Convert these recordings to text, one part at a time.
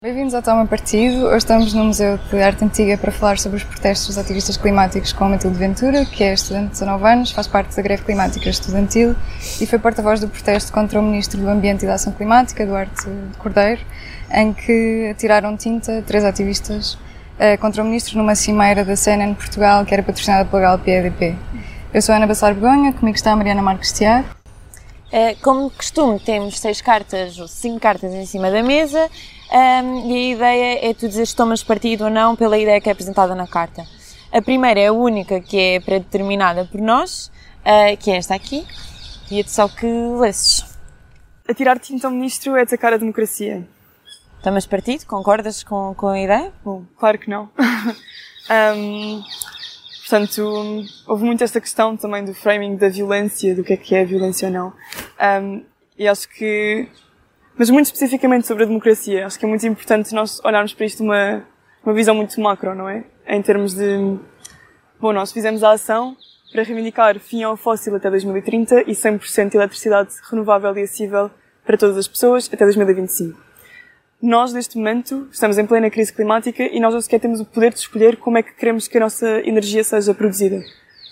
Bem-vindos ao Toma Partido. Hoje estamos no Museu de Arte Antiga para falar sobre os protestos dos ativistas climáticos com Matilde Ventura, que é estudante de 19 anos, faz parte da greve climática estudantil e foi porta-voz do protesto contra o Ministro do Ambiente e da Ação Climática, Duarte Cordeiro, em que tiraram tinta três ativistas uh, contra o Ministro numa cimeira da CNN Portugal, que era patrocinada pela Galp EDP. Eu sou Ana Bassar Begonha, comigo está a Mariana Marques Tiago. É, como de costume, temos seis cartas, ou cinco cartas em cima da mesa um, e a ideia é tu dizer se tomas partido ou não pela ideia que é apresentada na carta. A primeira é a única que é predeterminada por nós, uh, que é esta aqui, e é só que lesses. Atirar tinta ao ministro é atacar a democracia. Tomas partido? Concordas com, com a ideia? Bom, claro que não. um, Portanto, houve muito esta questão também do framing da violência, do que é que é violência ou não. Um, e acho que, mas muito especificamente sobre a democracia, acho que é muito importante nós olharmos para isto uma, uma visão muito macro, não é? Em termos de, bom, nós fizemos a ação para reivindicar fim ao fóssil até 2030 e 100% de eletricidade renovável e acessível para todas as pessoas até 2025 nós, neste momento, estamos em plena crise climática e nós não sequer temos o poder de escolher como é que queremos que a nossa energia seja produzida.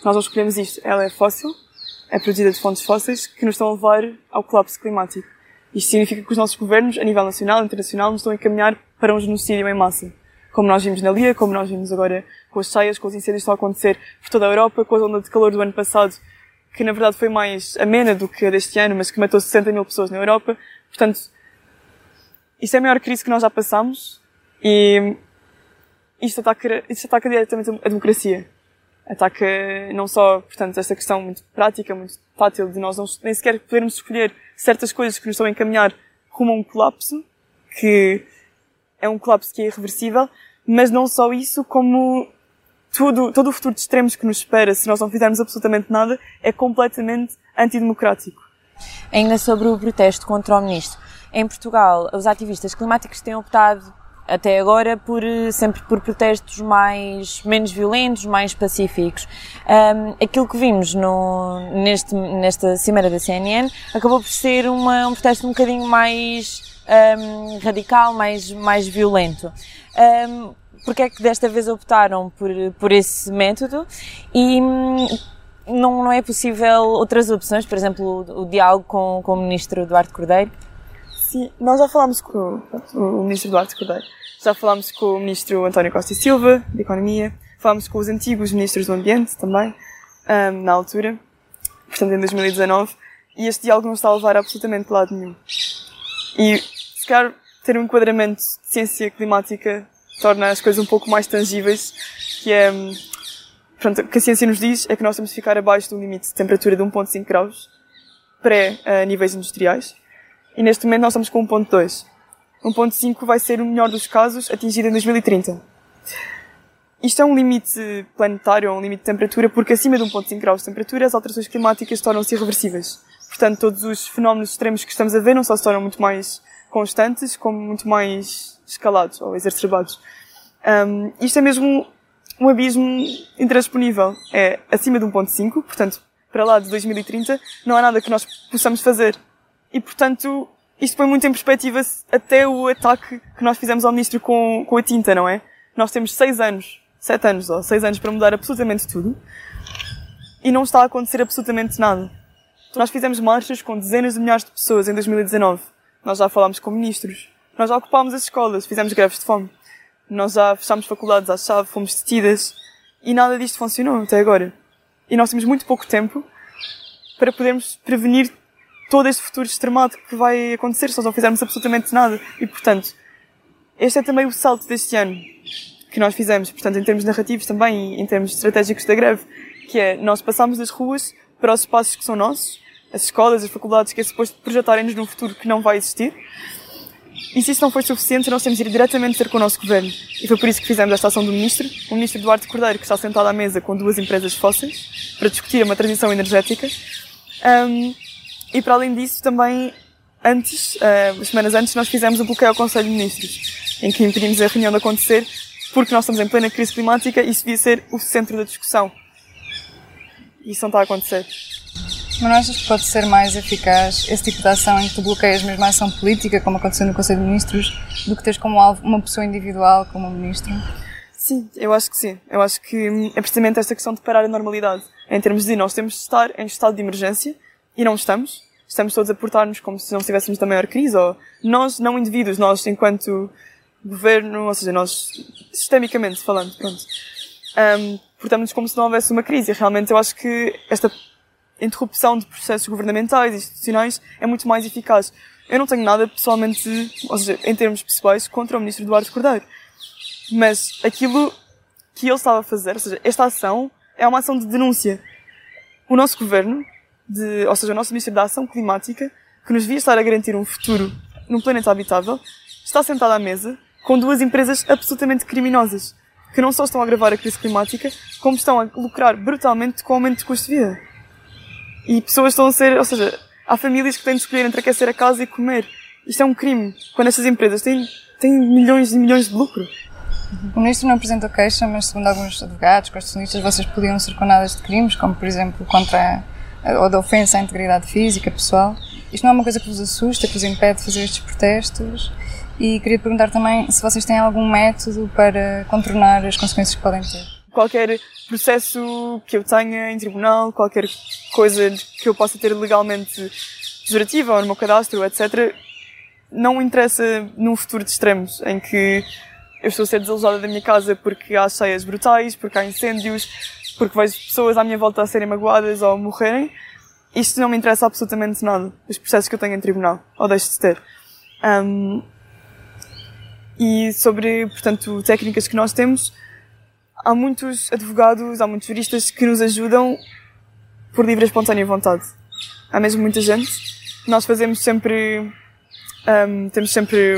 Nós não escolhemos isto. Ela é fóssil, é produzida de fontes fósseis que nos estão a levar ao colapso climático. Isto significa que os nossos governos, a nível nacional e internacional, nos estão a encaminhar para um genocídio em massa. Como nós vimos na Lia, como nós vimos agora com as cheias, com os incêndios que estão a acontecer por toda a Europa, com a onda de calor do ano passado, que na verdade foi mais amena do que a deste ano, mas que matou 60 mil pessoas na Europa. Portanto, isto é a maior crise que nós já passamos e isto ataca, isto ataca diretamente a democracia. Ataca não só, portanto, esta questão muito prática, muito tátil de nós não, nem sequer podermos escolher certas coisas que nos estão a encaminhar rumo a um colapso, que é um colapso que é irreversível, mas não só isso, como tudo, todo o futuro de extremos que nos espera se nós não fizermos absolutamente nada é completamente antidemocrático. Ainda sobre o protesto contra o ministro. Em Portugal, os ativistas climáticos têm optado até agora por sempre por protestos mais menos violentos, mais pacíficos. Um, aquilo que vimos no, neste, nesta cimeira da CNN acabou por ser uma, um protesto um bocadinho mais um, radical, mais mais violento. Um, porque é que desta vez optaram por por esse método e hum, não, não é possível outras opções, por exemplo, o, o diálogo com, com o ministro Eduardo Cordeiro? Sim, nós já falámos com o, ministro Duarte Cordeiro, já falámos com o ministro António Costa e Silva, de Economia, falámos com os antigos ministros do Ambiente também, um, na altura, portanto em 2019, e este diálogo não está a levar absolutamente lado nenhum. E se calhar ter um enquadramento de ciência climática torna as coisas um pouco mais tangíveis, que é, pronto, o que a ciência nos diz é que nós temos de ficar abaixo do limite de temperatura de 1.5 graus, pré a níveis industriais, e neste momento nós estamos com 1.2. 1.5 vai ser o melhor dos casos atingido em 2030. Isto é um limite planetário, é um limite de temperatura, porque acima de 1.5 graus de temperatura as alterações climáticas tornam-se irreversíveis. Portanto, todos os fenómenos extremos que estamos a ver não só se tornam muito mais constantes, como muito mais escalados ou exacerbados. Um, isto é mesmo um abismo intransponível. É acima de 1.5, portanto, para lá de 2030, não há nada que nós possamos fazer. E, portanto, isto põe muito em perspectiva até o ataque que nós fizemos ao ministro com, com a tinta, não é? Nós temos seis anos, sete anos, ou seis anos para mudar absolutamente tudo. E não está a acontecer absolutamente nada. Nós fizemos marchas com dezenas de milhares de pessoas em 2019. Nós já falámos com ministros. Nós já ocupámos as escolas, fizemos greves de fome. Nós já fechámos faculdades à chave, fomos detidas. E nada disto funcionou até agora. E nós temos muito pouco tempo para podermos prevenir todo este futuro extremado que vai acontecer se nós não fizermos absolutamente nada. E, portanto, este é também o salto deste ano que nós fizemos, portanto, em termos narrativos também e em termos estratégicos da greve, que é nós passamos das ruas para os espaços que são nossos, as escolas, as faculdades, que é suposto projetarem-nos num futuro que não vai existir. E se isso não foi suficiente, nós temos de ir diretamente ter com o nosso governo. E foi por isso que fizemos esta ação do ministro, o ministro Eduardo Cordeiro, que está sentado à mesa com duas empresas fósseis, para discutir uma transição energética. Um, e para além disso, também, antes, uh, semanas antes, nós fizemos um bloqueio ao Conselho de Ministros, em que impedimos a reunião de acontecer, porque nós estamos em plena crise climática e isso devia ser o centro da discussão. E isso não está a acontecer. Mas não achas que pode ser mais eficaz esse tipo de ação em que tu bloqueias mesmo a ação política, como aconteceu no Conselho de Ministros, do que teres como alvo uma pessoa individual como um ministro? Sim, eu acho que sim. Eu acho que é precisamente esta questão de parar a normalidade. Em termos de nós temos de estar em estado de emergência e não estamos. Estamos todos a portar-nos como se não estivéssemos da maior crise, ou nós, não indivíduos, nós enquanto governo, ou seja, nós sistemicamente falando, pronto. Um, portamos-nos como se não houvesse uma crise. E realmente eu acho que esta interrupção de processos governamentais e institucionais é muito mais eficaz. Eu não tenho nada pessoalmente, ou seja, em termos pessoais, contra o ministro Eduardo Cordeiro. Mas aquilo que ele estava a fazer, ou seja, esta ação é uma ação de denúncia. O nosso governo, de, ou seja, o nosso ministro da Ação Climática, que nos devia estar a garantir um futuro num planeta habitável, está sentado à mesa com duas empresas absolutamente criminosas, que não só estão a agravar a crise climática, como estão a lucrar brutalmente com o aumento de custo de vida. E pessoas estão a ser, ou seja, há famílias que têm de escolher entre aquecer a casa e comer. Isto é um crime. Quando estas empresas têm, têm milhões e milhões de lucro. O ministro não apresentou queixa, mas segundo alguns advogados, constitucionalistas, vocês podiam ser condenadas de crimes, como por exemplo contra ou de ofensa à integridade física, pessoal. Isto não é uma coisa que vos assusta, que vos impede de fazer estes protestos? E queria perguntar também se vocês têm algum método para contornar as consequências que podem ter. Qualquer processo que eu tenha em tribunal, qualquer coisa que eu possa ter legalmente pejorativa ou no meu cadastro, etc., não interessa num futuro de extremos, em que eu estou a ser desalojada da minha casa porque há cheias brutais, porque há incêndios, porque vejo pessoas à minha volta a serem magoadas ou a morrerem. Isto não me interessa absolutamente nada, os processos que eu tenho em tribunal, ou deixo de ter. Um, e sobre, portanto, técnicas que nós temos, há muitos advogados, há muitos juristas que nos ajudam por livre e espontânea vontade. Há mesmo muita gente. Nós fazemos sempre, um, temos sempre,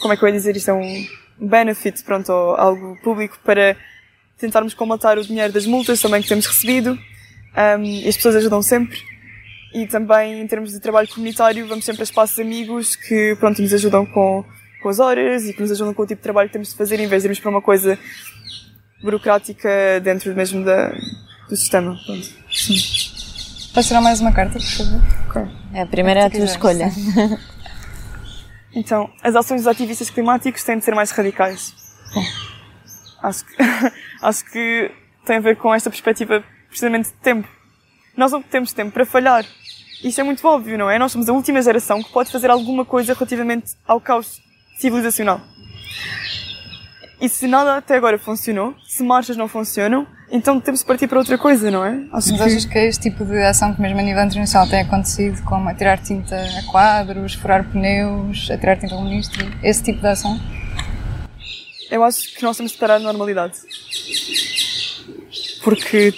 como é que eu ia dizer isto, é um benefit, pronto, ou algo público para tentarmos comatar o dinheiro das multas também que temos recebido. Um, e as pessoas ajudam sempre. E também, em termos de trabalho comunitário, vamos sempre a espaços amigos que, pronto, nos ajudam com, com as horas e que nos ajudam com o tipo de trabalho que temos de fazer, em vez de irmos para uma coisa burocrática dentro mesmo da, do sistema. Pronto. Sim. Posso tirar mais uma carta, por favor? Okay. É, a primeira é a tua escolha. Então, as ações dos ativistas climáticos têm de ser mais radicais. Bom, acho que, acho que tem a ver com esta perspectiva precisamente de tempo. Nós não temos tempo para falhar. Isto é muito óbvio, não é? Nós somos a última geração que pode fazer alguma coisa relativamente ao caos civilizacional. E se nada até agora funcionou, se marchas não funcionam, então temos de partir para outra coisa, não é? Acho Mas que... achas que este tipo de ação que mesmo a nível internacional tem acontecido, como atirar tinta a quadros, furar pneus, atirar tinta ao ministro, esse tipo de ação? Eu acho que nós temos de parar a normalidade. Porque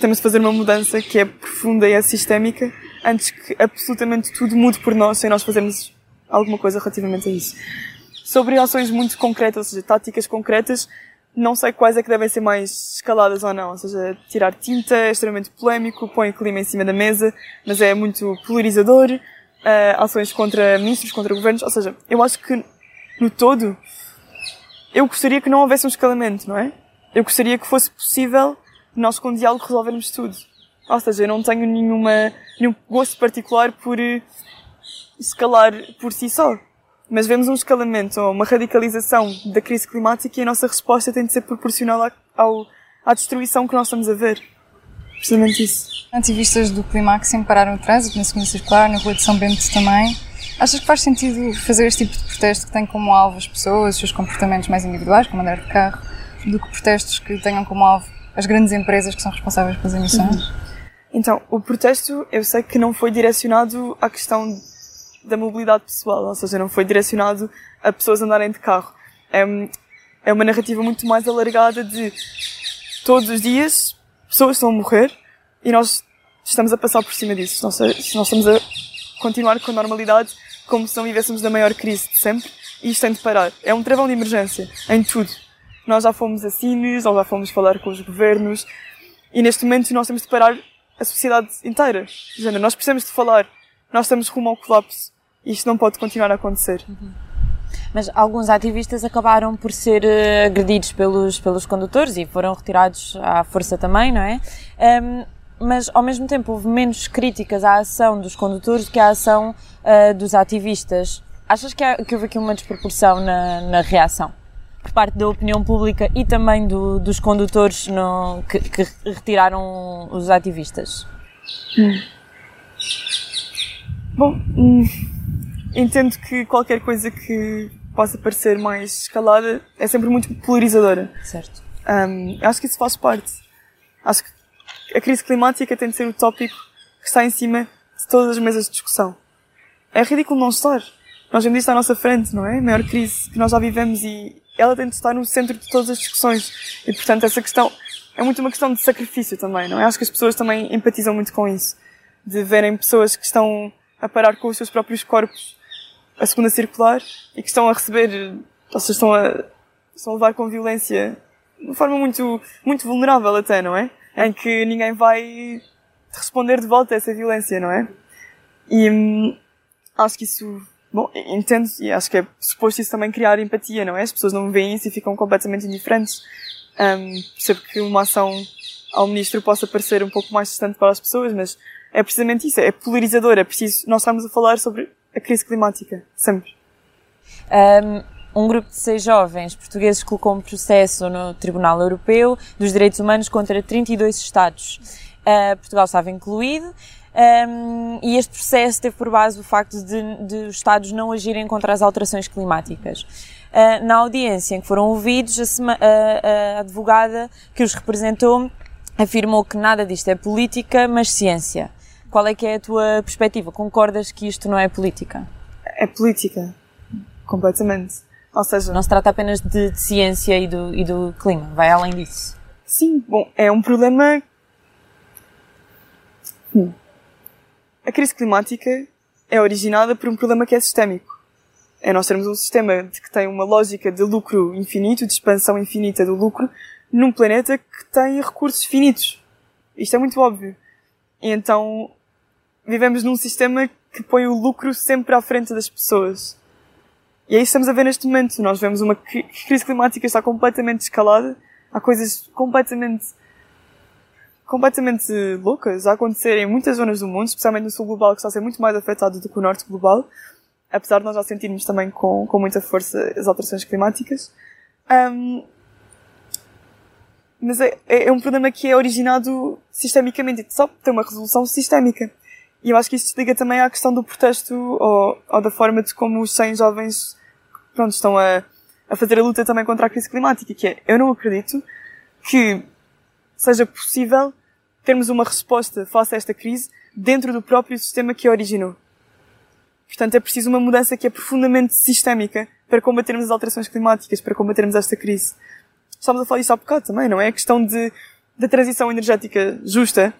temos de fazer uma mudança que é profunda e é sistémica antes que absolutamente tudo mude por nós sem nós fazermos alguma coisa relativamente a isso. Sobre ações muito concretas, ou seja, táticas concretas, não sei quais é que devem ser mais escaladas ou não. Ou seja, tirar tinta é extremamente polémico, põe o clima em cima da mesa, mas é muito polarizador. Uh, ações contra ministros, contra governos. Ou seja, eu acho que, no todo, eu gostaria que não houvesse um escalamento, não é? Eu gostaria que fosse possível nós com diálogo resolvermos tudo. Ou seja, eu não tenho nenhuma, nenhum gosto particular por eh, escalar por si só mas vemos um escalamento ou uma radicalização da crise climática e a nossa resposta tem de ser proporcional ao, à destruição que nós estamos a ver. Precisamente isso. Ativistas do clima que sempre pararam o trânsito, na segunda circular, na rua de São Bento também. Achas que faz sentido fazer este tipo de protesto que tem como alvo as pessoas, os seus comportamentos mais individuais, como andar de carro, do que protestos que tenham como alvo as grandes empresas que são responsáveis pelas emissões? Uhum. Então, o protesto eu sei que não foi direcionado à questão da mobilidade pessoal, ou seja, não foi direcionado a pessoas andarem de carro. É, é uma narrativa muito mais alargada de todos os dias pessoas estão a morrer e nós estamos a passar por cima disso. Nós, nós estamos a continuar com a normalidade como se não vivêssemos da maior crise de sempre. e isto tem de parar. É um travão de emergência, em tudo. Nós já fomos a cines, nós já fomos falar com os governos, e neste momento nós temos de parar a sociedade inteira. Nós precisamos de falar, nós estamos rumo ao colapso, e isto não pode continuar a acontecer. Uhum. Mas alguns ativistas acabaram por ser uh, agredidos pelos, pelos condutores e foram retirados à força também, não é? Um, mas ao mesmo tempo houve menos críticas à ação dos condutores do que à ação uh, dos ativistas. Achas que, há, que houve aqui uma desproporção na, na reação? Por parte da opinião pública e também do, dos condutores no, que, que, retiraram os ativistas? Hum. Bom, hum, entendo que qualquer coisa que possa parecer mais escalada é sempre muito polarizadora. Certo. Um, acho que isso faz parte. Acho que a crise climática tem de ser o tópico que está em cima de todas as mesas de discussão. É ridículo não estar. Nós vemos isto à nossa frente, não é? A maior crise que nós já vivemos e ela tem de estar no centro de todas as discussões. E portanto essa questão é muito uma questão de sacrifício também, não é? Acho que as pessoas também empatizam muito com isso. De verem pessoas que estão a parar com os seus próprios corpos a segunda circular e que estão a receber, ou seja, estão a, estão a levar com violência de uma forma muito, muito vulnerável até, não é? Em que ninguém vai responder de volta a essa violência, não é? E hum, acho que isso, bom, entendo e acho que é suposto isso também criar empatia, não é? As pessoas não veem isso e ficam completamente indiferentes. Um, percebo que uma ação ao ministro possa parecer um pouco mais distante para as pessoas, mas é precisamente isso, é polarizador, é preciso, nós estamos a falar sobre a crise climática, sempre. Um um grupo de seis jovens portugueses colocou um processo no Tribunal Europeu dos Direitos Humanos contra 32 Estados. Uh, Portugal estava incluído. Um, e este processo teve por base o facto de, de os Estados não agirem contra as alterações climáticas. Uh, na audiência em que foram ouvidos, a, a, a advogada que os representou afirmou que nada disto é política, mas ciência. Qual é que é a tua perspectiva? Concordas que isto não é política? É política. Completamente. Ou seja, não se trata apenas de, de ciência e do, e do clima, vai além disso. Sim, bom, é um problema. Hum. A crise climática é originada por um problema que é sistémico. É nós termos um sistema que tem uma lógica de lucro infinito, de expansão infinita do lucro, num planeta que tem recursos finitos. Isto é muito óbvio. E então, vivemos num sistema que põe o lucro sempre à frente das pessoas. E é isso que estamos a ver neste momento. Nós vemos uma crise climática está completamente escalada. Há coisas completamente, completamente loucas a acontecer em muitas zonas do mundo, especialmente no sul global, que está a ser muito mais afetado do que o norte global. Apesar de nós já sentirmos também com, com muita força as alterações climáticas. Um, mas é, é, é um problema que é originado sistemicamente só tem uma resolução sistémica. E eu acho que isso se liga também à questão do protesto ou, ou da forma de como os 100 jovens pronto, estão a, a fazer a luta também contra a crise climática, que é, eu não acredito que seja possível termos uma resposta face a esta crise dentro do próprio sistema que a originou. Portanto, é preciso uma mudança que é profundamente sistémica para combatermos as alterações climáticas, para combatermos esta crise. Estamos a falar disso há bocado também, não é? A questão de, da transição energética justa.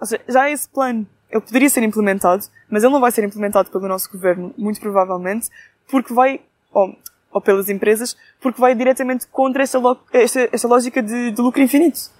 Ou seja, já esse plano, ele poderia ser implementado, mas ele não vai ser implementado pelo nosso governo, muito provavelmente, porque vai ou, ou pelas empresas, porque vai diretamente contra esta, esta, esta lógica de, de, lucro infinito.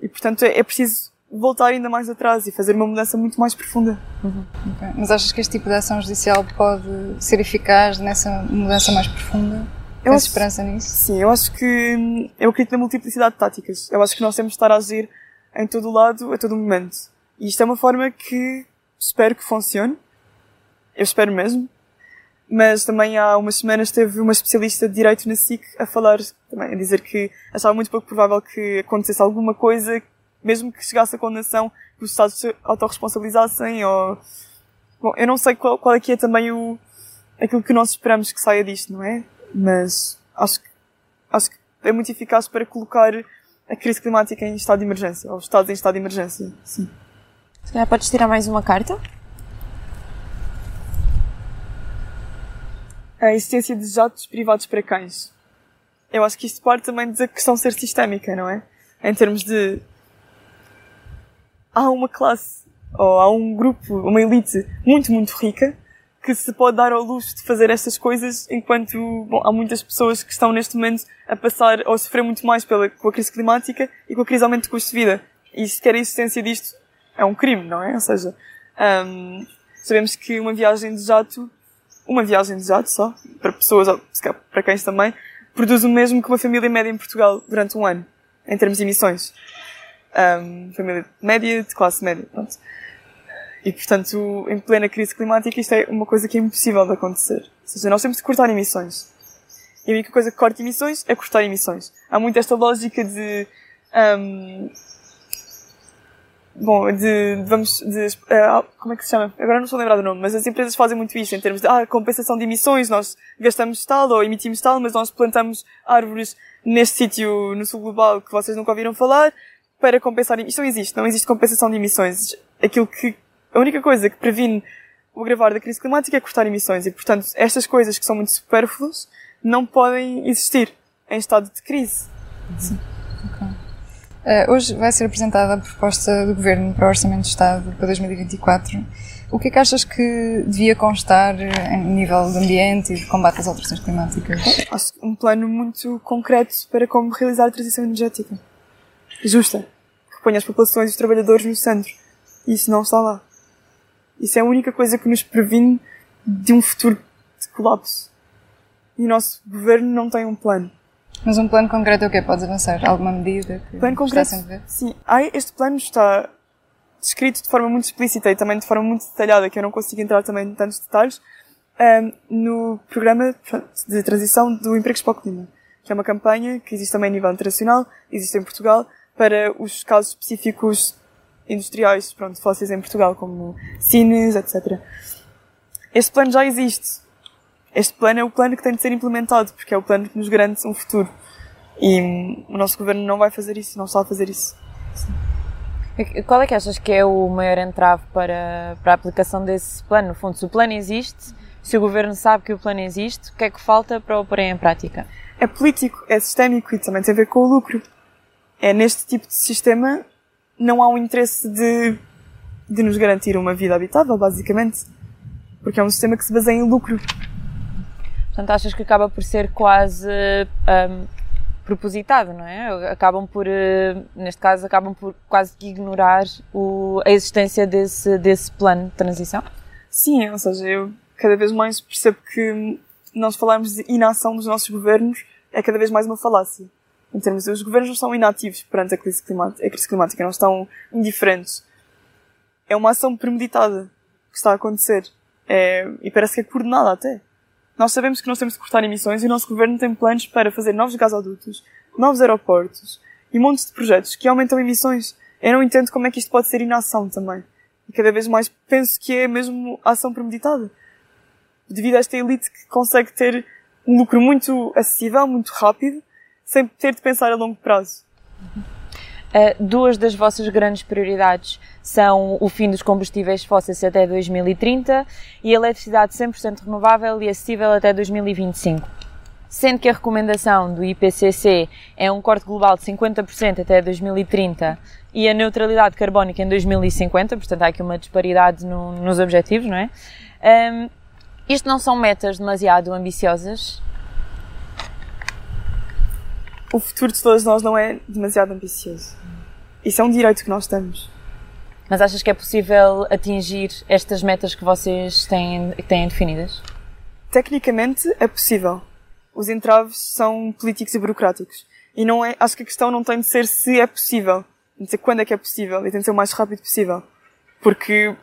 E, portanto, é, é, preciso voltar ainda mais atrás e fazer uma mudança muito mais profunda. Uhum. Okay. Mas achas que este tipo de ação judicial pode ser eficaz nessa mudança mais profunda? Eu Tens acho, esperança nisso? Sim, eu acho que eu acredito na multiplicidade de táticas. Eu acho que nós temos de estar a agir em todo o lado, a todo momento. E isto é uma forma que espero que funcione. Eu espero mesmo mas também há umas semanas teve uma especialista de direito na SIC a falar, também, a dizer que achava muito pouco provável que acontecesse alguma coisa, mesmo que chegasse a condenação, que os Estados se autorresponsabilizassem ou, bom, eu não sei qual, qual é que é também o, aquilo que nós esperamos que saia disto, não é? Mas acho que, acho que é muito eficaz para colocar a crise climática em estado de emergência, ou Estados em estado de emergência, sim. Se calhar podes tirar mais uma carta? A existência de jatos privados para cães. Eu acho que isto parte também da questão ser sistémica, não é? Em termos de. Há uma classe, ou há um grupo, uma elite muito, muito rica, que se pode dar ao luxo de fazer estas coisas enquanto bom, há muitas pessoas que estão neste momento a passar ou a sofrer muito mais pela, com a crise climática e com a crise aumento de custo de vida. E sequer a existência disto é um crime, não é? Ou seja, um, sabemos que uma viagem de jato, uma viagem de jato só, para pessoas, para cães também, produz o mesmo que uma família média em Portugal durante um ano, em termos de emissões. Um, família média, de classe média, pronto. E, portanto, em plena crise climática, isto é uma coisa que é impossível de acontecer. Ou seja, nós temos de cortar emissões. E a única coisa que corta emissões é cortar emissões. Há muito esta lógica de, um, bom, de, vamos, de, uh, como é que se chama? Agora não estou a lembrar do nome, mas as empresas fazem muito isso em termos de, ah, compensação de emissões, nós gastamos tal ou emitimos tal, mas nós plantamos árvores neste sítio no sul global que vocês nunca ouviram falar para compensar, isto não existe, não existe compensação de emissões. Aquilo que a única coisa que previne o agravar da crise climática é cortar emissões e, portanto, estas coisas que são muito supérfluas não podem existir em estado de crise. Sim. Uh, hoje vai ser apresentada a proposta do Governo para o Orçamento de Estado para 2024. O que é que achas que devia constar em nível de ambiente e de combate às alterações climáticas? Um plano muito concreto para como realizar a transição energética. Justa. Que ponha as populações e os trabalhadores no centro. E isso não está lá. Isso é a única coisa que nos previne de um futuro de colapso. E o nosso governo não tem um plano. Mas um plano concreto é o quê? Podes avançar? Alguma medida plano concreto, Sim. este plano está descrito de forma muito explícita e também de forma muito detalhada, que eu não consigo entrar também em tantos detalhes, no programa de transição do Empregos para o Clima, que é uma campanha que existe também a nível internacional, existe em Portugal, para os casos específicos industriais, pronto, fósseis em Portugal, como cines, etc. Este plano já existe. Este plano é o plano que tem de ser implementado, porque é o plano que nos garante um futuro. E o nosso governo não vai fazer isso, não está a fazer isso. Sim. Qual é que achas que é o maior entrave para, para a aplicação desse plano? No fundo, se o plano existe, se o governo sabe que o plano existe, o que é que falta para o pôr em prática? É político, é sistémico e também tem a ver com o lucro. É neste tipo de sistema não há um interesse de, de nos garantir uma vida habitável, basicamente. Porque é um sistema que se baseia em lucro. Portanto, achas que acaba por ser quase um, propositado, não é? Acabam por, uh, neste caso, acabam por quase ignorar o, a existência desse, desse plano de transição? Sim, ou seja, eu cada vez mais percebo que nós falarmos de inação dos nossos governos é cada vez mais uma falácia em termos de, os governos não são inativos perante a crise climática, a crise climática não estão indiferentes. É uma ação premeditada que está a acontecer. É, e parece que é coordenada até. Nós sabemos que nós temos de cortar emissões e o nosso governo tem planos para fazer novos gasodutos, novos aeroportos e montes de projetos que aumentam emissões. Eu não entendo como é que isto pode ser inação também. E cada vez mais penso que é mesmo ação premeditada. Devido a esta elite que consegue ter um lucro muito acessível, muito rápido, sem ter de pensar a longo prazo. Uh, duas das vossas grandes prioridades são o fim dos combustíveis fósseis até 2030 e a eletricidade 100% renovável e acessível até 2025. Sendo que a recomendação do IPCC é um corte global de 50% até 2030 e a neutralidade carbónica em 2050, portanto há aqui uma disparidade no, nos objetivos, não é? Um, isto não são metas demasiado ambiciosas? O futuro de todas nós não é demasiado ambicioso. Isso é um direito que nós temos. Mas achas que é possível atingir estas metas que vocês têm, têm definidas? Tecnicamente é possível. Os entraves são políticos e burocráticos. E não é, acho que a questão não tem de ser se é possível, tem de ser quando é que é possível e tem de ser o mais rápido possível. Porque,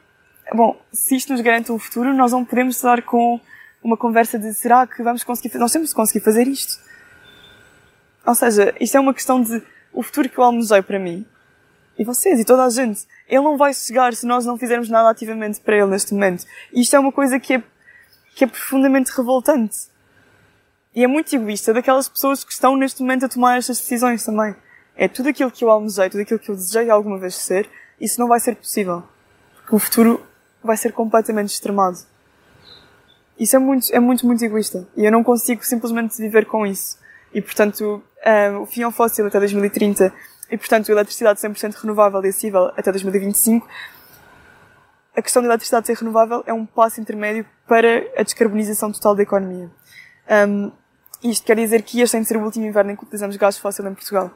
bom, se isto nos garante um futuro, nós não podemos estar com uma conversa de será que vamos conseguir fazer, nós temos de conseguir fazer isto. Ou seja, isto é uma questão de o futuro que eu almejei para mim. E vocês e toda a gente. Ele não vai chegar se nós não fizermos nada ativamente para ele neste momento. E isto é uma coisa que é, que é profundamente revoltante. E é muito egoísta daquelas pessoas que estão neste momento a tomar estas decisões também. É tudo aquilo que eu almejei, tudo aquilo que eu desejei alguma vez ser, isso não vai ser possível. Porque o futuro vai ser completamente extremado. Isso é muito, é muito, muito egoísta. E eu não consigo simplesmente viver com isso. E, portanto, um, o fim ao fóssil até 2030 e, portanto, eletricidade 100% renovável e acessível até 2025 a questão da eletricidade ser renovável é um passo intermédio para a descarbonização total da economia. Um, isto quer dizer que este tem de ser o último inverno em que utilizamos gás fóssil em Portugal.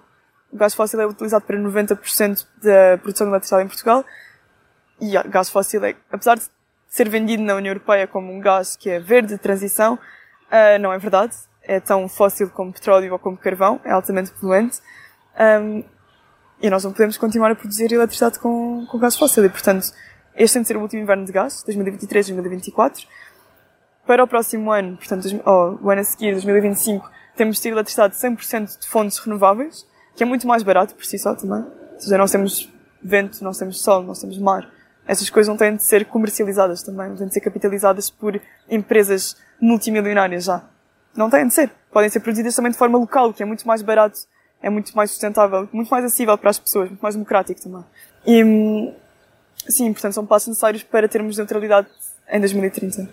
O gás fóssil é utilizado para 90% da produção de eletricidade em Portugal e o gás fóssil é, apesar de ser vendido na União Europeia como um gás que é verde de transição, uh, não é verdade. É tão fóssil como petróleo ou como carvão, é altamente poluente. Um, e nós não podemos continuar a produzir eletricidade com, com gás fóssil. E, portanto, este tem de ser o último inverno de gás, 2023-2024. Para o próximo ano, portanto, o ano a seguir, 2025, temos de ter eletricidade 100% de fontes renováveis, que é muito mais barato por si só também. Ou seja, nós temos vento, nós temos sol, nós temos mar. Essas coisas não têm de ser comercializadas também, não têm de ser capitalizadas por empresas multimilionárias já. Não têm de ser. Podem ser produzidas também de forma local, que é muito mais barato, é muito mais sustentável, muito mais acessível para as pessoas, muito mais democrático também. E, sim, portanto, são passos necessários para termos neutralidade em 2030. Uhum.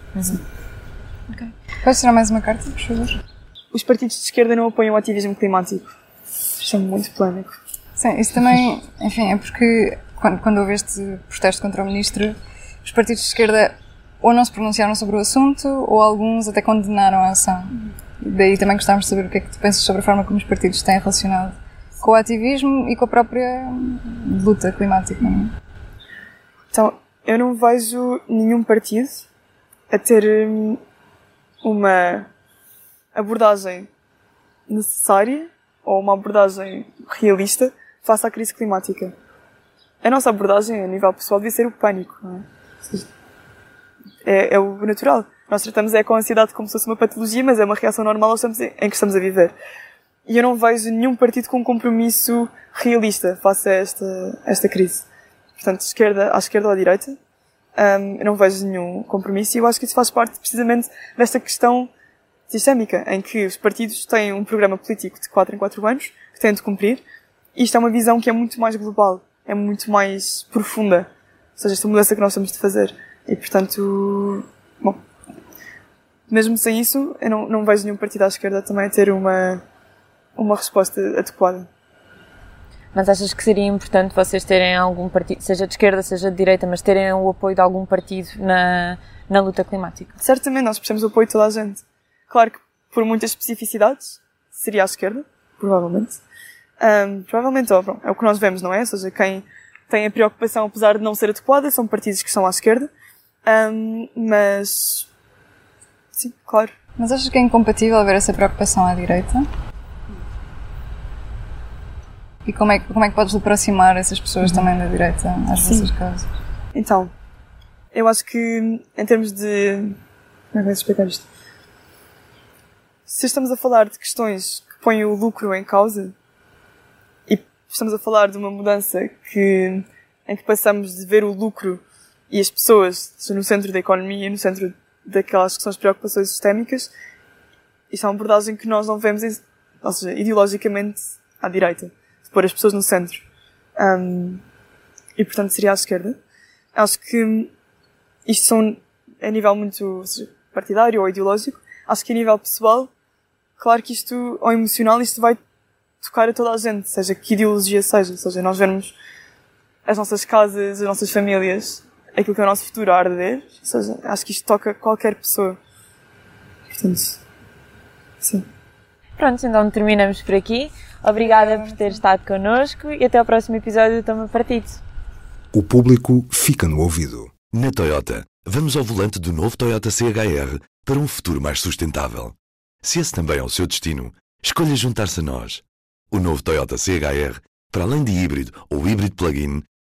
Ok. Podes tirar mais uma carta, por favor? Os partidos de esquerda não apoiam o ativismo climático. Isto é muito polémico. Sim, isso também, enfim, é porque quando, quando houve este protesto contra o ministro, os partidos de esquerda ou não se pronunciaram sobre o assunto ou alguns até condenaram a ação. Daí também gostávamos de saber o que é que tu pensas sobre a forma como os partidos têm relacionado com o ativismo e com a própria luta climática. Não é? Então, eu não vejo nenhum partido a ter hum, uma abordagem necessária ou uma abordagem realista face à crise climática. A nossa abordagem a nível pessoal devia ser o pânico. É? É? É, o natural. Nós tratamos é com a ansiedade como se fosse uma patologia, mas é uma reação normal em que estamos a viver. E eu não vejo nenhum partido com um compromisso realista face a esta, esta crise. Portanto, esquerda, à esquerda ou à direita, um, eu não vejo nenhum compromisso e eu acho que isso faz parte precisamente desta questão sistémica, em que os partidos têm um programa político de 4 em 4 anos, que têm de cumprir, e isto é uma visão que é muito mais global, é muito mais profunda. Ou seja, esta mudança que nós temos de fazer. E portanto, bom, mesmo sem isso, eu não, não vejo nenhum partido à esquerda também a ter uma, uma resposta adequada. Mas achas que seria importante vocês terem algum partido, seja de esquerda, seja de direita, mas terem o apoio de algum partido na, na luta climática? Certamente, nós precisamos do apoio de toda a gente. Claro que por muitas especificidades, seria à esquerda, provavelmente. Um, provavelmente, ó, é o que nós vemos, não é? Ou seja, quem tem a preocupação, apesar de não ser adequada, são partidos que são à esquerda. Um, mas, sim, claro. Mas achas que é incompatível haver essa preocupação à direita? E como é, como é que podes aproximar essas pessoas uhum. também da direita às Sim. vossas causas? Então, eu acho que em termos de. Como é que explicar isto? Se estamos a falar de questões que põem o lucro em causa, e estamos a falar de uma mudança que, em que passamos de ver o lucro e as pessoas no centro da economia, no centro daquelas que são as preocupações sistémicas, isto é uma abordagem que nós não vemos, ou seja, ideologicamente à direita pôr as pessoas no centro. Um, e portanto seria à esquerda. Acho que isto são a nível muito partidário ou ideológico. Acho que a nível pessoal, claro que isto, ou emocional, isto vai tocar a toda a gente, seja que ideologia seja. Seja, nós vermos as nossas casas, as nossas famílias, aquilo que é o nosso futuro a arder. Ou seja, acho que isto toca qualquer pessoa. Portanto, sim. Pronto, então terminamos por aqui. Obrigada por ter estado connosco e até ao próximo episódio do Toma Partido. O público fica no ouvido. Na Toyota, vamos ao volante do novo Toyota CHR para um futuro mais sustentável. Se esse também é o seu destino, escolha juntar-se a nós. O novo Toyota CHR, para além de híbrido ou híbrido plug-in,